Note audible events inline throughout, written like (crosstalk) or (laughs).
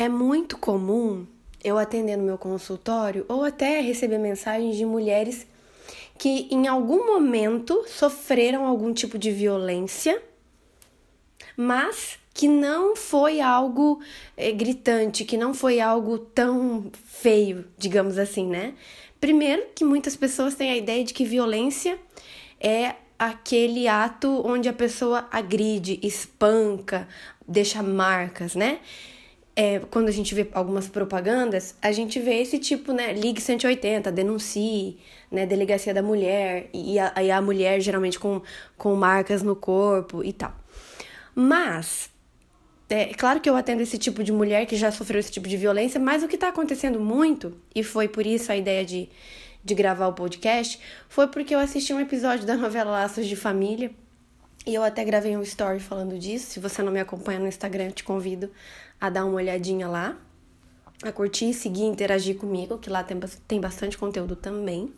É muito comum eu atender no meu consultório ou até receber mensagens de mulheres que em algum momento sofreram algum tipo de violência, mas que não foi algo é, gritante, que não foi algo tão feio, digamos assim, né? Primeiro, que muitas pessoas têm a ideia de que violência é aquele ato onde a pessoa agride, espanca, deixa marcas, né? É, quando a gente vê algumas propagandas, a gente vê esse tipo, né? Ligue 180, denuncie, né? Delegacia da mulher, e a, e a mulher geralmente com, com marcas no corpo e tal. Mas, é claro que eu atendo esse tipo de mulher que já sofreu esse tipo de violência, mas o que está acontecendo muito, e foi por isso a ideia de, de gravar o podcast, foi porque eu assisti um episódio da novela Laços de Família. E eu até gravei um story falando disso. Se você não me acompanha no Instagram, te convido a dar uma olhadinha lá, a curtir, seguir, interagir comigo, que lá tem, tem bastante conteúdo também.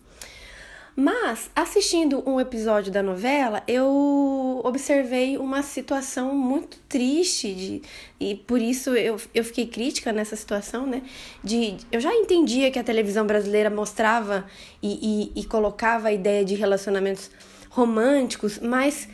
Mas, assistindo um episódio da novela, eu observei uma situação muito triste, de, e por isso eu, eu fiquei crítica nessa situação, né? De, eu já entendia que a televisão brasileira mostrava e, e, e colocava a ideia de relacionamentos românticos, mas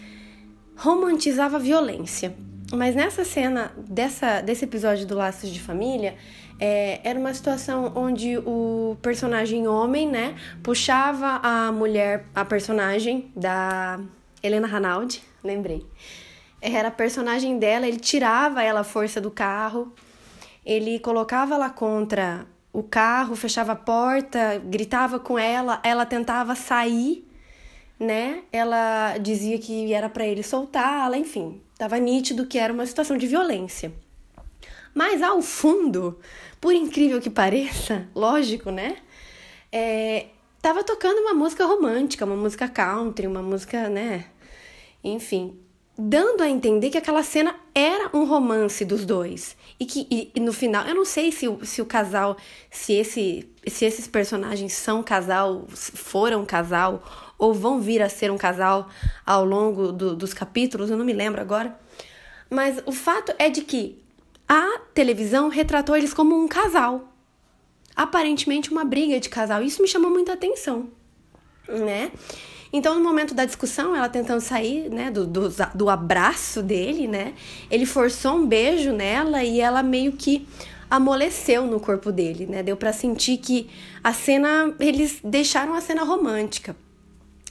romantizava a violência. Mas nessa cena dessa, desse episódio do Laços de Família, é, era uma situação onde o personagem homem, né, puxava a mulher, a personagem da Helena Ranaldi, lembrei. Era a personagem dela, ele tirava ela a força do carro, ele colocava ela contra o carro, fechava a porta, gritava com ela, ela tentava sair, né? Ela dizia que era para ele soltá-la, enfim, Tava nítido que era uma situação de violência. Mas ao fundo, por incrível que pareça, (laughs) lógico, né? É, tava tocando uma música romântica, uma música country, uma música, né? Enfim, dando a entender que aquela cena era um romance dos dois. E que e, e no final, eu não sei se, se o casal, se, esse, se esses personagens são casal, foram casal ou vão vir a ser um casal ao longo do, dos capítulos, eu não me lembro agora. Mas o fato é de que a televisão retratou eles como um casal. Aparentemente uma briga de casal. Isso me chamou muita atenção, né? Então, no momento da discussão, ela tentando sair, né, do, do, do abraço dele, né? Ele forçou um beijo nela e ela meio que amoleceu no corpo dele, né? Deu para sentir que a cena, eles deixaram a cena romântica.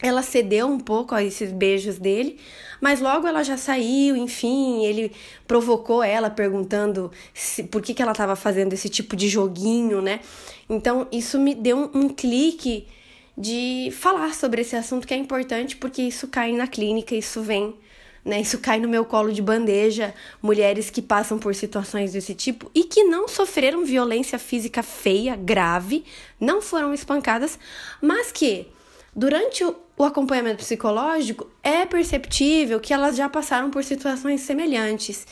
Ela cedeu um pouco a esses beijos dele, mas logo ela já saiu, enfim, ele provocou ela perguntando se, por que, que ela estava fazendo esse tipo de joguinho, né? Então isso me deu um, um clique de falar sobre esse assunto que é importante porque isso cai na clínica, isso vem, né? Isso cai no meu colo de bandeja, mulheres que passam por situações desse tipo e que não sofreram violência física feia, grave, não foram espancadas, mas que durante o acompanhamento psicológico, é perceptível que elas já passaram por situações semelhantes.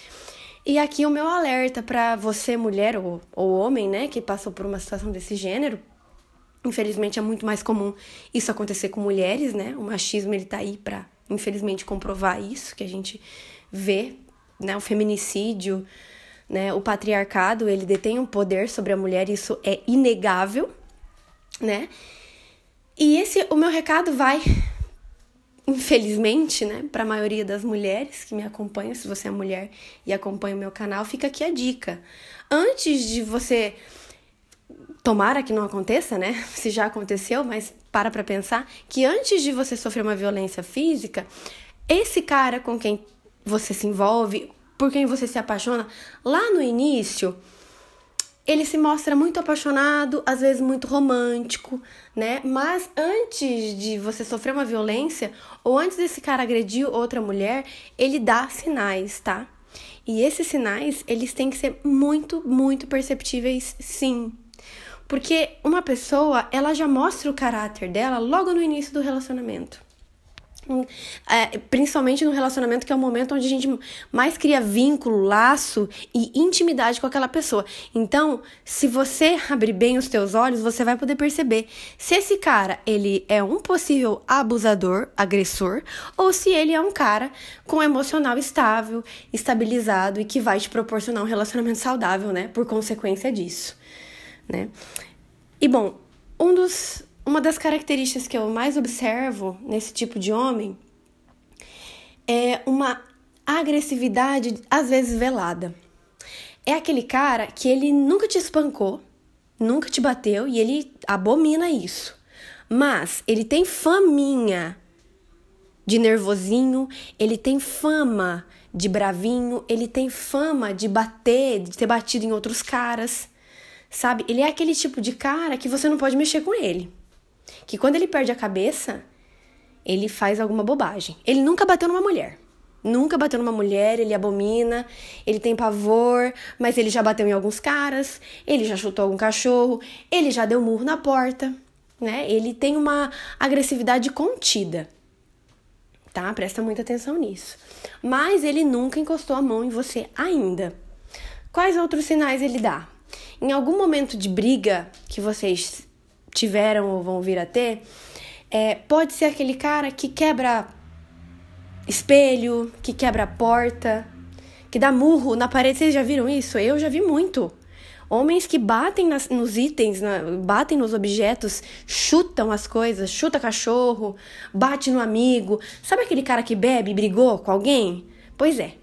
E aqui o meu alerta para você, mulher ou, ou homem, né, que passou por uma situação desse gênero. Infelizmente é muito mais comum isso acontecer com mulheres, né? O machismo ele tá aí para, infelizmente, comprovar isso que a gente vê, né? O feminicídio, né? O patriarcado, ele detém um poder sobre a mulher, isso é inegável, né? E esse, o meu recado vai, infelizmente, né, para a maioria das mulheres que me acompanham. Se você é mulher e acompanha o meu canal, fica aqui a dica. Antes de você tomara que não aconteça, né? (laughs) Se já aconteceu, mas para para pensar que antes de você sofrer uma violência física, esse cara com quem você se envolve, por quem você se apaixona, lá no início, ele se mostra muito apaixonado, às vezes muito romântico, né? Mas antes de você sofrer uma violência ou antes desse cara agredir outra mulher, ele dá sinais, tá? E esses sinais, eles têm que ser muito, muito perceptíveis, sim. Porque uma pessoa, ela já mostra o caráter dela logo no início do relacionamento. É, principalmente no relacionamento, que é o momento onde a gente mais cria vínculo, laço e intimidade com aquela pessoa. Então, se você abrir bem os teus olhos, você vai poder perceber se esse cara ele é um possível abusador, agressor, ou se ele é um cara com emocional estável, estabilizado e que vai te proporcionar um relacionamento saudável, né? Por consequência disso, né? E bom, um dos uma das características que eu mais observo nesse tipo de homem é uma agressividade, às vezes velada. É aquele cara que ele nunca te espancou, nunca te bateu e ele abomina isso. Mas ele tem faminha de nervosinho, ele tem fama de bravinho, ele tem fama de bater, de ter batido em outros caras. Sabe? Ele é aquele tipo de cara que você não pode mexer com ele que quando ele perde a cabeça, ele faz alguma bobagem. Ele nunca bateu numa mulher. Nunca bateu numa mulher, ele abomina, ele tem pavor, mas ele já bateu em alguns caras, ele já chutou algum cachorro, ele já deu murro na porta, né? Ele tem uma agressividade contida. Tá? Presta muita atenção nisso. Mas ele nunca encostou a mão em você ainda. Quais outros sinais ele dá? Em algum momento de briga que vocês tiveram ou vão vir a ter, é, pode ser aquele cara que quebra espelho, que quebra porta, que dá murro na parede. Vocês já viram isso? Eu já vi muito. Homens que batem nas, nos itens, na, batem nos objetos, chutam as coisas, chuta cachorro, bate no amigo. Sabe aquele cara que bebe e brigou com alguém? Pois é.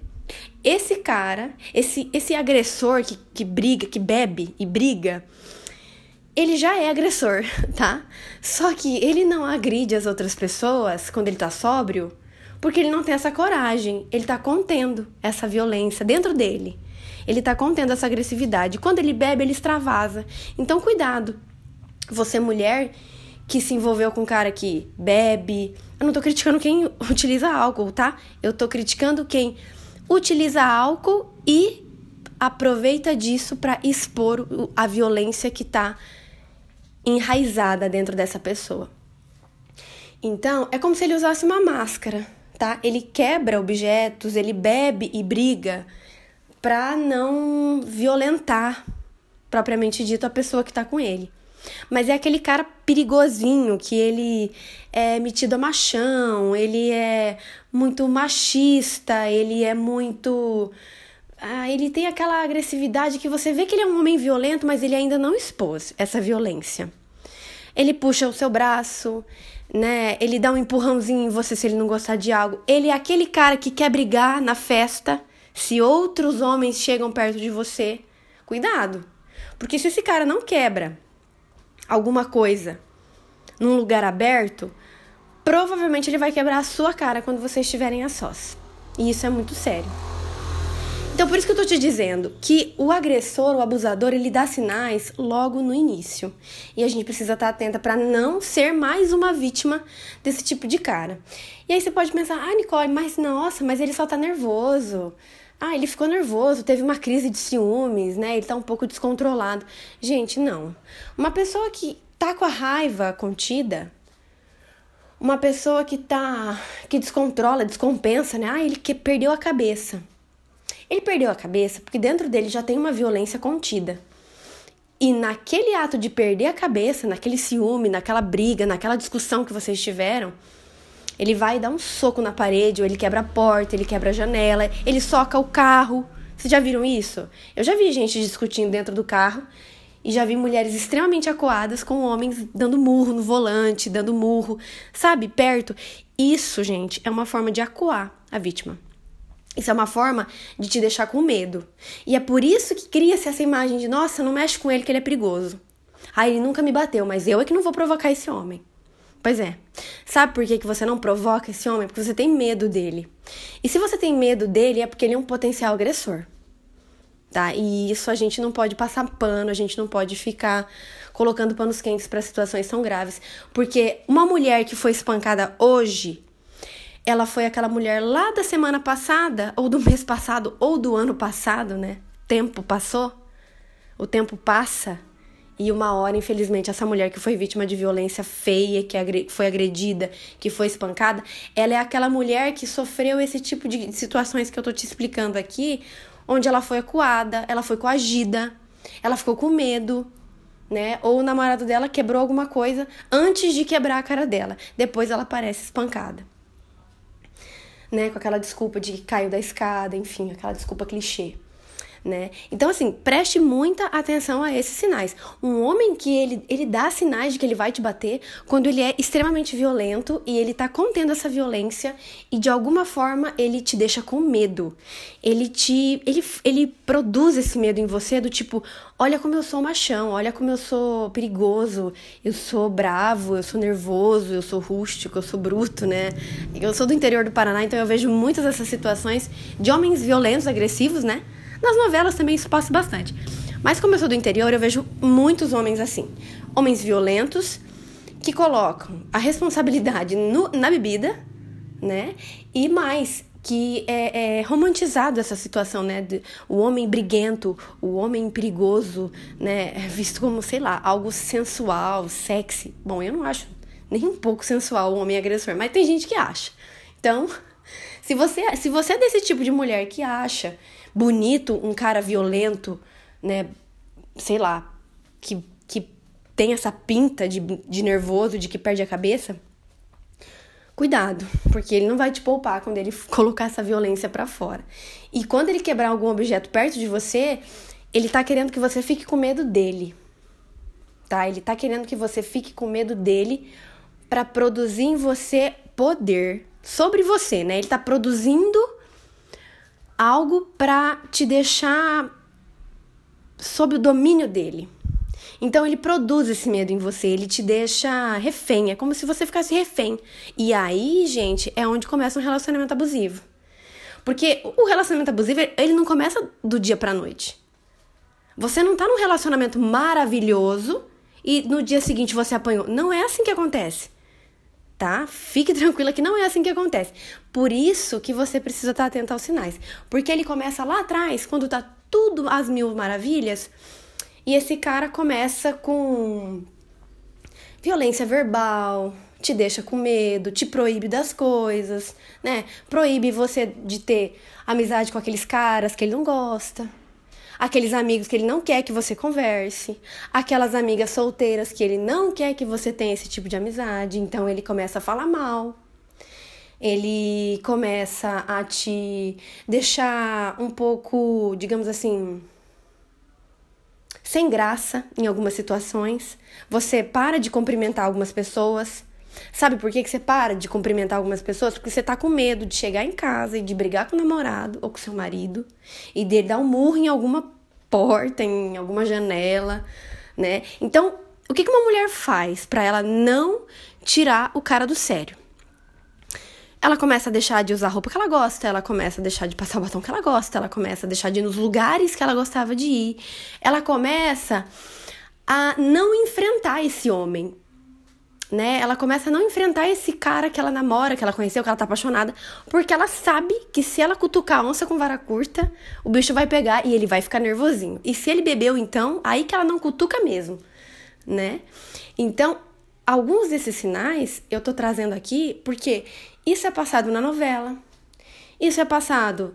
Esse cara, esse, esse agressor que, que briga, que bebe e briga, ele já é agressor, (laughs) tá? Só que ele não agride as outras pessoas quando ele tá sóbrio, porque ele não tem essa coragem. Ele tá contendo essa violência dentro dele. Ele tá contendo essa agressividade. Quando ele bebe, ele extravasa. Então, cuidado. Você, mulher que se envolveu com um cara que bebe. Eu não tô criticando quem (laughs) utiliza álcool, tá? Eu tô criticando quem utiliza álcool e aproveita disso para expor a violência que tá enraizada dentro dessa pessoa. Então, é como se ele usasse uma máscara, tá? Ele quebra objetos, ele bebe e briga para não violentar propriamente dito a pessoa que tá com ele. Mas é aquele cara perigosinho que ele é metido a machão, ele é muito machista, ele é muito ah, ele tem aquela agressividade que você vê que ele é um homem violento, mas ele ainda não expôs essa violência. Ele puxa o seu braço, né? Ele dá um empurrãozinho em você se ele não gostar de algo. Ele é aquele cara que quer brigar na festa se outros homens chegam perto de você. Cuidado, porque se esse cara não quebra alguma coisa num lugar aberto, provavelmente ele vai quebrar a sua cara quando vocês estiverem a sós. E isso é muito sério. Então, por isso que eu tô te dizendo que o agressor, o abusador, ele dá sinais logo no início. E a gente precisa estar atenta para não ser mais uma vítima desse tipo de cara. E aí você pode pensar, ah, Nicole, mas nossa, mas ele só tá nervoso. Ah, ele ficou nervoso, teve uma crise de ciúmes, né? Ele tá um pouco descontrolado. Gente, não. Uma pessoa que tá com a raiva contida, uma pessoa que tá que descontrola, descompensa, né? Ah, ele que perdeu a cabeça. Ele perdeu a cabeça porque dentro dele já tem uma violência contida. E naquele ato de perder a cabeça, naquele ciúme, naquela briga, naquela discussão que vocês tiveram, ele vai dar um soco na parede, ou ele quebra a porta, ele quebra a janela, ele soca o carro. Vocês já viram isso? Eu já vi gente discutindo dentro do carro e já vi mulheres extremamente acuadas com homens dando murro no volante, dando murro, sabe, perto. Isso, gente, é uma forma de acuar a vítima. Isso é uma forma de te deixar com medo. E é por isso que cria-se essa imagem de, nossa, não mexe com ele que ele é perigoso. Ah, ele nunca me bateu, mas eu é que não vou provocar esse homem. Pois é. Sabe por que, que você não provoca esse homem? Porque você tem medo dele. E se você tem medo dele, é porque ele é um potencial agressor. Tá? E isso a gente não pode passar pano, a gente não pode ficar colocando panos quentes para situações tão graves. Porque uma mulher que foi espancada hoje, ela foi aquela mulher lá da semana passada, ou do (laughs) mês passado, ou do ano passado, né? Tempo passou, o tempo passa E uma hora, infelizmente, essa mulher que foi vítima de violência feia, que foi agredida, que foi espancada, ela é aquela mulher que sofreu esse tipo de situações que eu tô te explicando aqui, onde ela foi acuada, ela foi coagida, ela ficou com medo, né? Ou o namorado dela quebrou alguma coisa antes de quebrar a cara dela. Depois ela parece espancada. Né? Com aquela desculpa de que caiu da escada, enfim, aquela desculpa clichê né? Então, assim, preste muita atenção a esses sinais. Um homem que ele, ele dá sinais de que ele vai te bater quando ele é extremamente violento e ele tá contendo essa violência e de alguma forma ele te deixa com medo. Ele te. Ele, ele produz esse medo em você do tipo: olha como eu sou machão, olha como eu sou perigoso, eu sou bravo, eu sou nervoso, eu sou rústico, eu sou bruto, né? Eu sou do interior do Paraná, então eu vejo muitas dessas situações de homens violentos, agressivos, né? Nas novelas também isso passa bastante. Mas como eu sou do interior, eu vejo muitos homens assim. Homens violentos que colocam a responsabilidade no, na bebida, né? E mais, que é, é, romantizado essa situação, né? De, o homem briguento, o homem perigoso, né? É visto como, sei lá, algo sensual, sexy. Bom, eu não acho nem um pouco sensual o homem agressor, mas tem gente que acha. Então, (laughs) se você, se você é desse tipo de mulher que acha bonito um cara violento, né? Sei lá, que, que tem essa pinta de, de nervoso, de que perde a cabeça. Cuidado, porque ele não vai te poupar quando ele (laughs) colocar essa violência para fora. E quando ele quebrar algum objeto perto de você, ele tá querendo que você fique com medo dele. Tá? Ele tá querendo que você fique com medo dele para produzir em você poder sobre você, né? Ele tá produzindo algo para te deixar sob o domínio dele. Então ele produz esse medo em você, ele te deixa refém, é como se você ficasse refém. E aí, gente, é onde começa um relacionamento abusivo. Porque o relacionamento abusivo, ele não começa do dia pra noite. Você não tá num relacionamento maravilhoso e no dia seguinte você apanhou. Não é assim que acontece tá? Fique (laughs) tranquila que não é assim que acontece. Por isso que você precisa estar atento aos sinais. Porque ele começa lá atrás, quando tá tudo às mil maravilhas, e esse cara começa com violência verbal, te deixa com medo, te proíbe das coisas, né? Proíbe você de ter amizade com aqueles caras que ele não gosta aqueles amigos que ele não quer que você converse, aquelas amigas solteiras que ele não quer que você tenha esse tipo de amizade, então ele começa a falar mal. Ele começa a te deixar um pouco, digamos assim, sem graça em algumas situações. Você para de cumprimentar algumas pessoas. Sabe por que, que você para de cumprimentar algumas pessoas? Porque você tá com medo de chegar em casa e de brigar com o namorado ou com seu marido e dele dar um murro em alguma porta, em alguma janela, né? Então, o que, que uma mulher faz para ela não tirar o cara do sério? Ela começa a deixar de usar a roupa que ela gosta, ela começa a deixar de passar o batom que ela gosta, ela começa a deixar de ir nos lugares que ela gostava de ir, ela começa a não enfrentar esse homem né? Ela começa a não enfrentar esse cara que ela namora, que ela conheceu, que ela tá apaixonada, porque ela sabe que se ela cutucar a onça com vara curta, o bicho vai pegar e ele vai ficar nervosinho. E se ele bebeu, então, aí que ela não cutuca mesmo, né? Então, alguns desses sinais eu tô trazendo aqui porque isso é passado na novela, isso é passado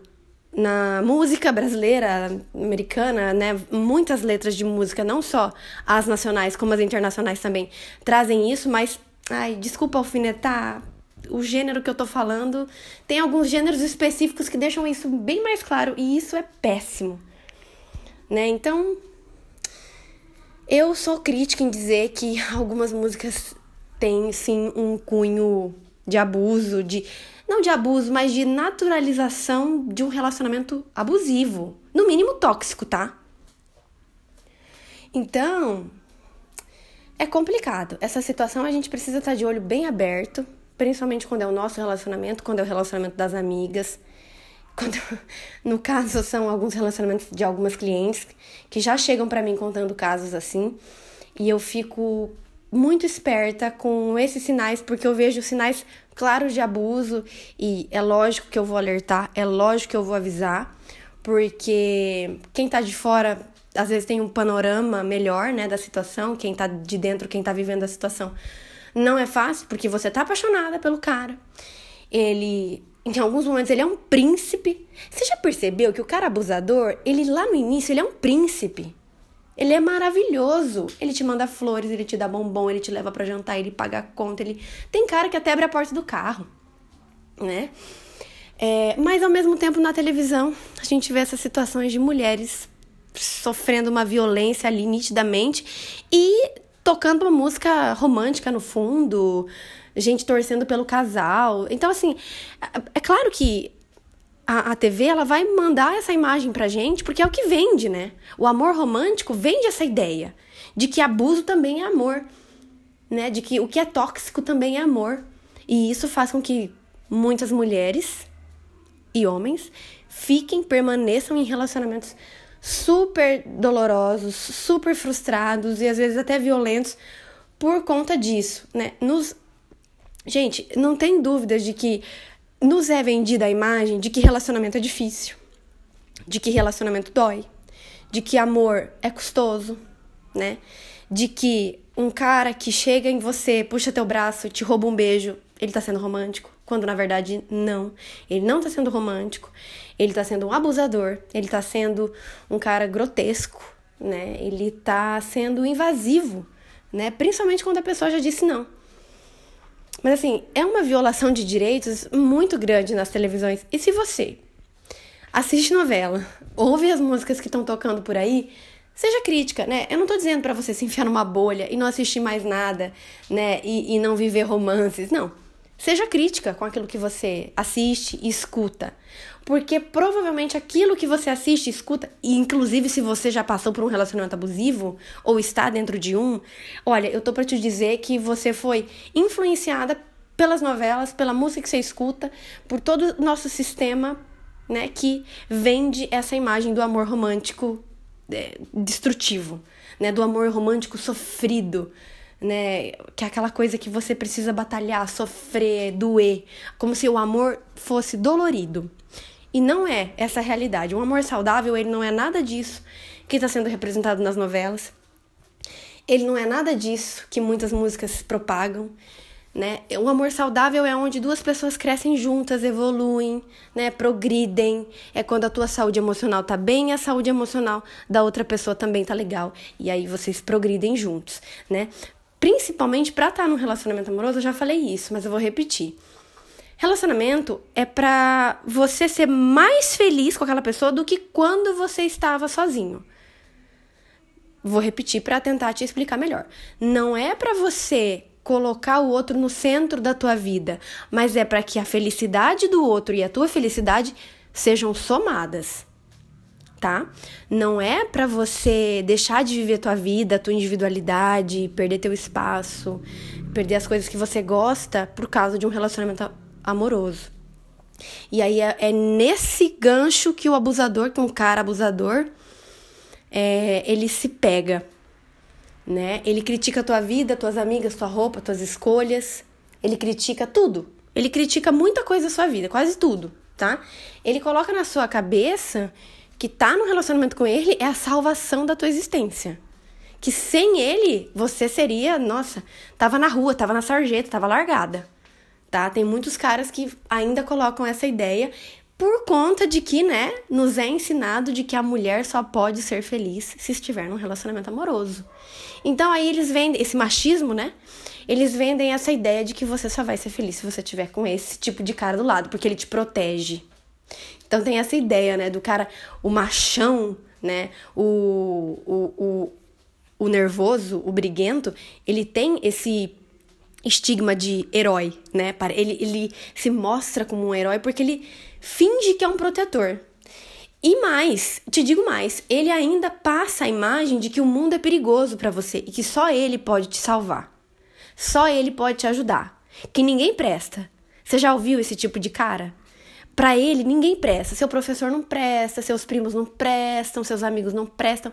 na música brasileira, americana, né, muitas letras de música, não só as nacionais como as internacionais também, trazem isso, mas, ai, desculpa alfinetar, o gênero que eu tô falando, tem alguns gêneros específicos que deixam isso bem mais claro, e isso é péssimo, né, então, eu sou crítica em dizer que algumas músicas têm, sim, um cunho de abuso, de não de abuso, mas de naturalização de um relacionamento abusivo, no mínimo tóxico, tá? Então, é complicado. Essa situação a gente precisa estar de olho bem aberto, principalmente quando é o nosso relacionamento, quando é o relacionamento das amigas. (laughs) Quando, no caso, são alguns relacionamentos de algumas clientes que já chegam para mim contando casos assim, e eu fico muito esperta com esses sinais, porque eu vejo sinais claros de abuso e é lógico que eu vou alertar, é lógico que eu vou avisar, porque quem tá de fora às vezes tem um panorama melhor, né, da situação, quem tá de dentro, quem tá vivendo a situação. Não é fácil, porque você tá apaixonada pelo cara. Ele, em alguns momentos, ele é um príncipe. Você já percebeu que o cara abusador, ele lá no início, ele é um príncipe. Ele é maravilhoso. Ele te manda flores, ele te dá bombom, ele te leva para jantar, ele paga a conta, ele tem cara que até abre a porta do carro, né? É, mas ao mesmo tempo na televisão a gente vê essas situações de mulheres sofrendo uma violência ali nitidamente e tocando uma música romântica no fundo, gente torcendo pelo casal. Então, assim, é, é claro que a, a TV ela vai mandar essa imagem pra gente porque é o que vende, né? O amor romântico vende essa ideia de que abuso também é amor, né? De que o que é tóxico também é amor. E isso faz com que muitas mulheres e homens fiquem, permaneçam em relacionamentos super dolorosos, super frustrados e às vezes até violentos por conta disso, né? Nos Gente, não tem dúvidas de que nos é vendida a imagem de que relacionamento é difícil, de que relacionamento dói, de que amor é custoso, né? De que um cara que chega em você, puxa teu braço, te rouba um beijo, ele tá sendo romântico, quando na verdade não. Ele não tá sendo romântico, ele tá sendo um abusador, ele tá sendo um cara grotesco, né? Ele tá sendo invasivo, né? Principalmente quando a pessoa já disse não. Mas assim, é uma violação de direitos muito grande nas televisões. E se você assiste novela, ouve as músicas que estão tocando por aí, seja crítica, né? Eu não tô dizendo para você se enfiar numa bolha e não assistir mais nada, né? E, e não viver romances. Não. Seja crítica com aquilo que você assiste e escuta. Porque provavelmente aquilo que você assiste escuta, e inclusive se você já passou por um relacionamento abusivo ou está dentro de um, olha, eu tô para te dizer que você foi influenciada pelas novelas, pela música que você escuta, por todo o nosso sistema, né, que vende essa imagem do amor romântico é, destrutivo, né, do amor romântico sofrido, né? Que é aquela coisa que você precisa batalhar, sofrer, doer, como se o amor fosse dolorido. E não é essa a realidade. Um amor saudável, ele não é nada disso que está sendo representado nas novelas. Ele não é nada disso que muitas músicas propagam, né? Um amor saudável é onde duas pessoas crescem juntas, evoluem, né? Progridem. É quando a tua saúde emocional tá bem e a saúde emocional da outra pessoa também tá legal. E aí vocês progridem juntos, né? Principalmente para estar tá num relacionamento amoroso, eu já falei isso, mas eu vou repetir. Relacionamento é para você ser mais feliz com aquela pessoa do que quando você estava sozinho. Vou repetir para tentar te explicar melhor. Não é para você colocar o outro no centro da tua vida, mas é para que a felicidade do outro e a tua felicidade sejam somadas tá? Não é para você deixar de viver tua vida, tua individualidade, perder teu espaço, perder as coisas que você gosta por causa de um relacionamento amoroso. E aí é, é nesse gancho que o abusador, que um cara abusador, é, ele se pega, né? Ele critica a tua vida, tuas amigas, tua roupa, tuas escolhas. Ele critica tudo. Ele critica muita coisa da sua vida, quase tudo, tá? Ele coloca na sua cabeça que tá no relacionamento com ele é a salvação da tua existência. Que sem ele, você seria, nossa, tava na rua, tava na sarjeta, tava largada. Tá? Tem muitos caras que ainda colocam essa ideia por conta de que, né, nos é ensinado de que a mulher só pode ser feliz se estiver num relacionamento amoroso. Então aí eles vendem esse machismo, né? Eles vendem essa ideia de que você só vai ser feliz se você tiver com esse tipo de cara do lado, porque ele te protege. Então tem essa ideia, né, do cara, o machão, né, o, o, o, o nervoso, o briguento, ele tem esse estigma de herói, né? Ele, ele se mostra como um herói porque ele finge que é um protetor. E mais, te digo mais, ele ainda passa a imagem de que o mundo é perigoso para você e que só ele pode te salvar. Só ele pode te ajudar. Que ninguém presta. Você já ouviu esse tipo de cara? Para ele, ninguém presta. Seu professor não presta, seus primos não prestam, seus amigos não prestam,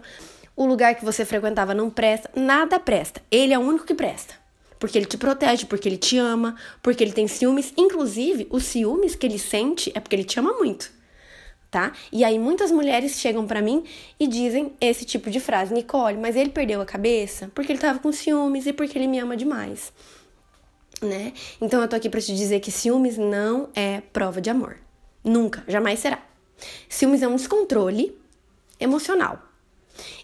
o lugar que você frequentava não presta, nada presta. Ele é o único que presta. Porque ele te protege, porque ele te ama, porque ele tem ciúmes. Inclusive, os ciúmes que ele sente é porque ele te ama muito. tá? E aí muitas mulheres chegam para mim e dizem esse tipo de frase: Nicole, mas ele perdeu a cabeça porque ele tava com ciúmes e porque ele me ama demais. Né? Então eu tô aqui para te dizer que ciúmes não é prova de amor. Nunca, jamais será. Ciúmes é um descontrole emocional.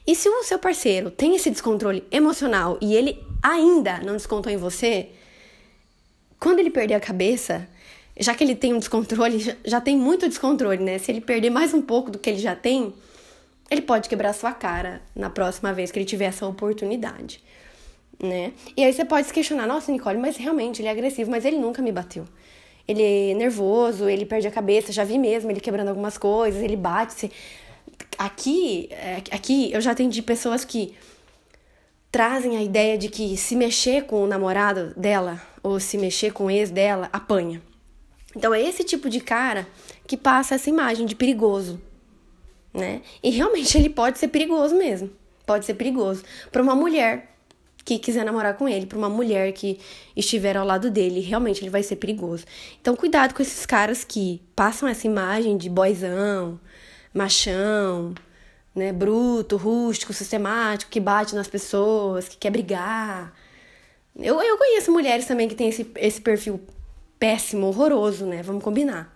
E se o seu parceiro tem esse descontrole emocional e ele ainda não descontou em você, quando ele perder a cabeça, já que ele tem um descontrole, (laughs) já tem muito descontrole, né? Se ele perder mais um pouco do que ele já tem, ele pode quebrar sua cara na próxima vez que ele tiver essa oportunidade, né? E aí você pode se questionar, nossa, Nicole, mas realmente ele é agressivo, mas ele nunca me bateu. Ele é nervoso, ele perde a cabeça, já vi mesmo ele quebrando algumas coisas, ele bate. Aqui, é, aqui eu já atendi pessoas que trazem a ideia de que se mexer com o namorado dela ou se mexer com o ex dela, apanha. Então é esse tipo de cara que passa essa imagem de perigoso, né? E realmente (laughs) ele pode ser perigoso mesmo. Pode ser perigoso para uma mulher que quiser namorar com ele, para uma mulher que estiver ao lado dele, realmente ele vai ser perigoso. Então cuidado com esses caras que passam essa imagem de boizão, machão, né, bruto, rústico, sistemático, que bate nas pessoas, que quer brigar. Eu, eu conheço mulheres também que têm esse, esse perfil péssimo, horroroso, né? Vamos combinar.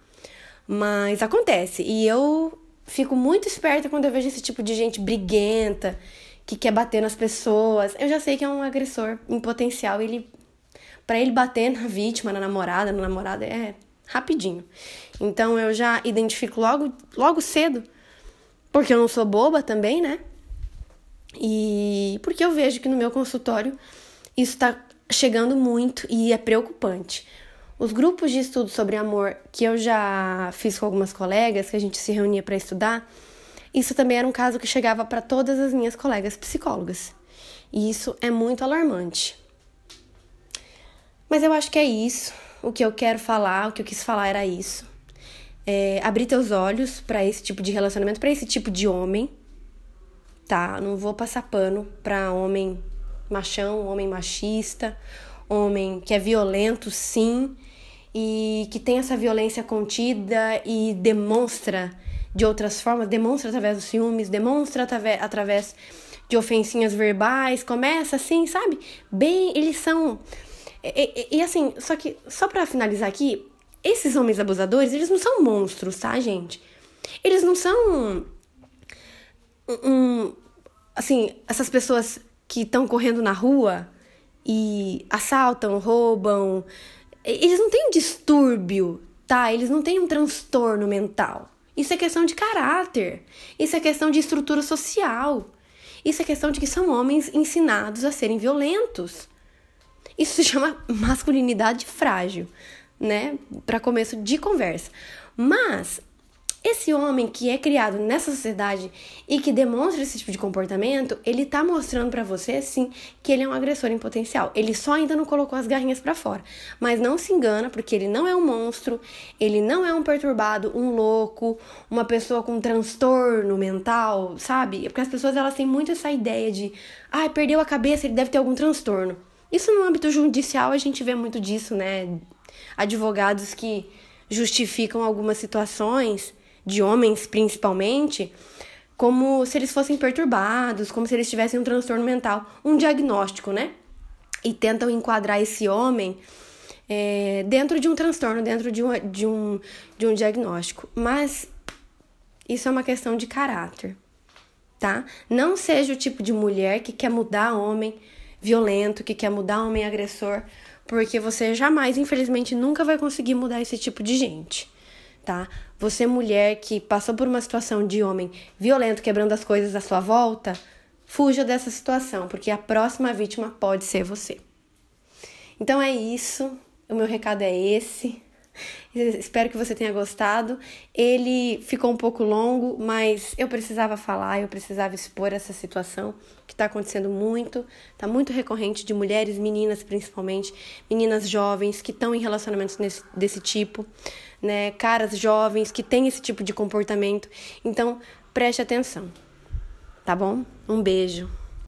Mas acontece. E eu fico muito esperta quando eu vejo esse tipo de gente briguenta, que quer bater nas pessoas. Eu já sei que é um agressor em potencial. Ele, para ele bater na vítima, na namorada, no namorado, é rapidinho. Então eu já identifico logo, logo cedo, porque eu não sou boba também, né? E porque eu vejo que no meu consultório isso está chegando muito e é preocupante. Os grupos de estudo sobre amor que eu já fiz com algumas colegas, que a gente se reunia para estudar, isso também era um caso que chegava para todas as minhas colegas psicólogas. E isso é muito alarmante. Mas eu acho que é isso. O que eu quero falar, o que eu quis falar era isso. É, abrir teus olhos para esse tipo de relacionamento, para esse tipo de homem, tá? Não vou passar pano para homem machão, homem machista, homem que é violento, sim, e que tem essa violência contida e demonstra de outras formas, demonstra através dos ciúmes, demonstra através de ofensinhas verbais, começa assim, sabe? Bem, eles são. E, e, e assim, só que, só para finalizar aqui, esses homens abusadores, eles não são monstros, tá, gente? Eles não são. Um, assim, essas pessoas que estão correndo na rua e assaltam, roubam, eles não têm um distúrbio, tá? Eles não têm um transtorno mental. Isso é questão de caráter. Isso é questão de estrutura social. Isso é questão de que são homens ensinados a serem violentos. Isso se chama masculinidade frágil, né? Para começo de conversa. Mas esse homem que é criado nessa sociedade e que demonstra esse tipo de comportamento, ele tá mostrando para você sim que ele é um agressor em potencial. Ele só ainda não colocou as garrinhas para fora. Mas não se engana, porque ele não é um monstro, ele não é um perturbado, um louco, uma pessoa com transtorno mental, sabe? Porque as pessoas elas têm muito essa ideia de, ah, perdeu a cabeça, ele deve ter algum transtorno. Isso no âmbito judicial a gente vê muito disso, né? Advogados que justificam algumas situações de homens principalmente, como se eles fossem perturbados, como se eles tivessem um transtorno mental, um diagnóstico, né? E tentam enquadrar esse homem é, dentro de um transtorno, dentro de um, de, um, de um diagnóstico. Mas isso é uma questão de caráter, tá? Não seja o tipo de mulher que quer mudar homem violento, que quer mudar homem agressor, porque você jamais, infelizmente, nunca vai conseguir mudar esse tipo de gente tá? Você, mulher que passou por uma situação de homem violento quebrando as coisas à sua volta, fuja dessa situação, porque a próxima vítima pode ser você. Então é isso. O meu recado é esse. (laughs) Espero que você tenha gostado. Ele ficou um pouco longo, mas eu precisava falar, eu precisava expor essa situação que está acontecendo muito, está muito recorrente de mulheres, meninas principalmente, meninas jovens que estão em relacionamentos nesse, desse tipo né, caras jovens que têm esse tipo de comportamento. Então, preste atenção. Tá bom? Um beijo.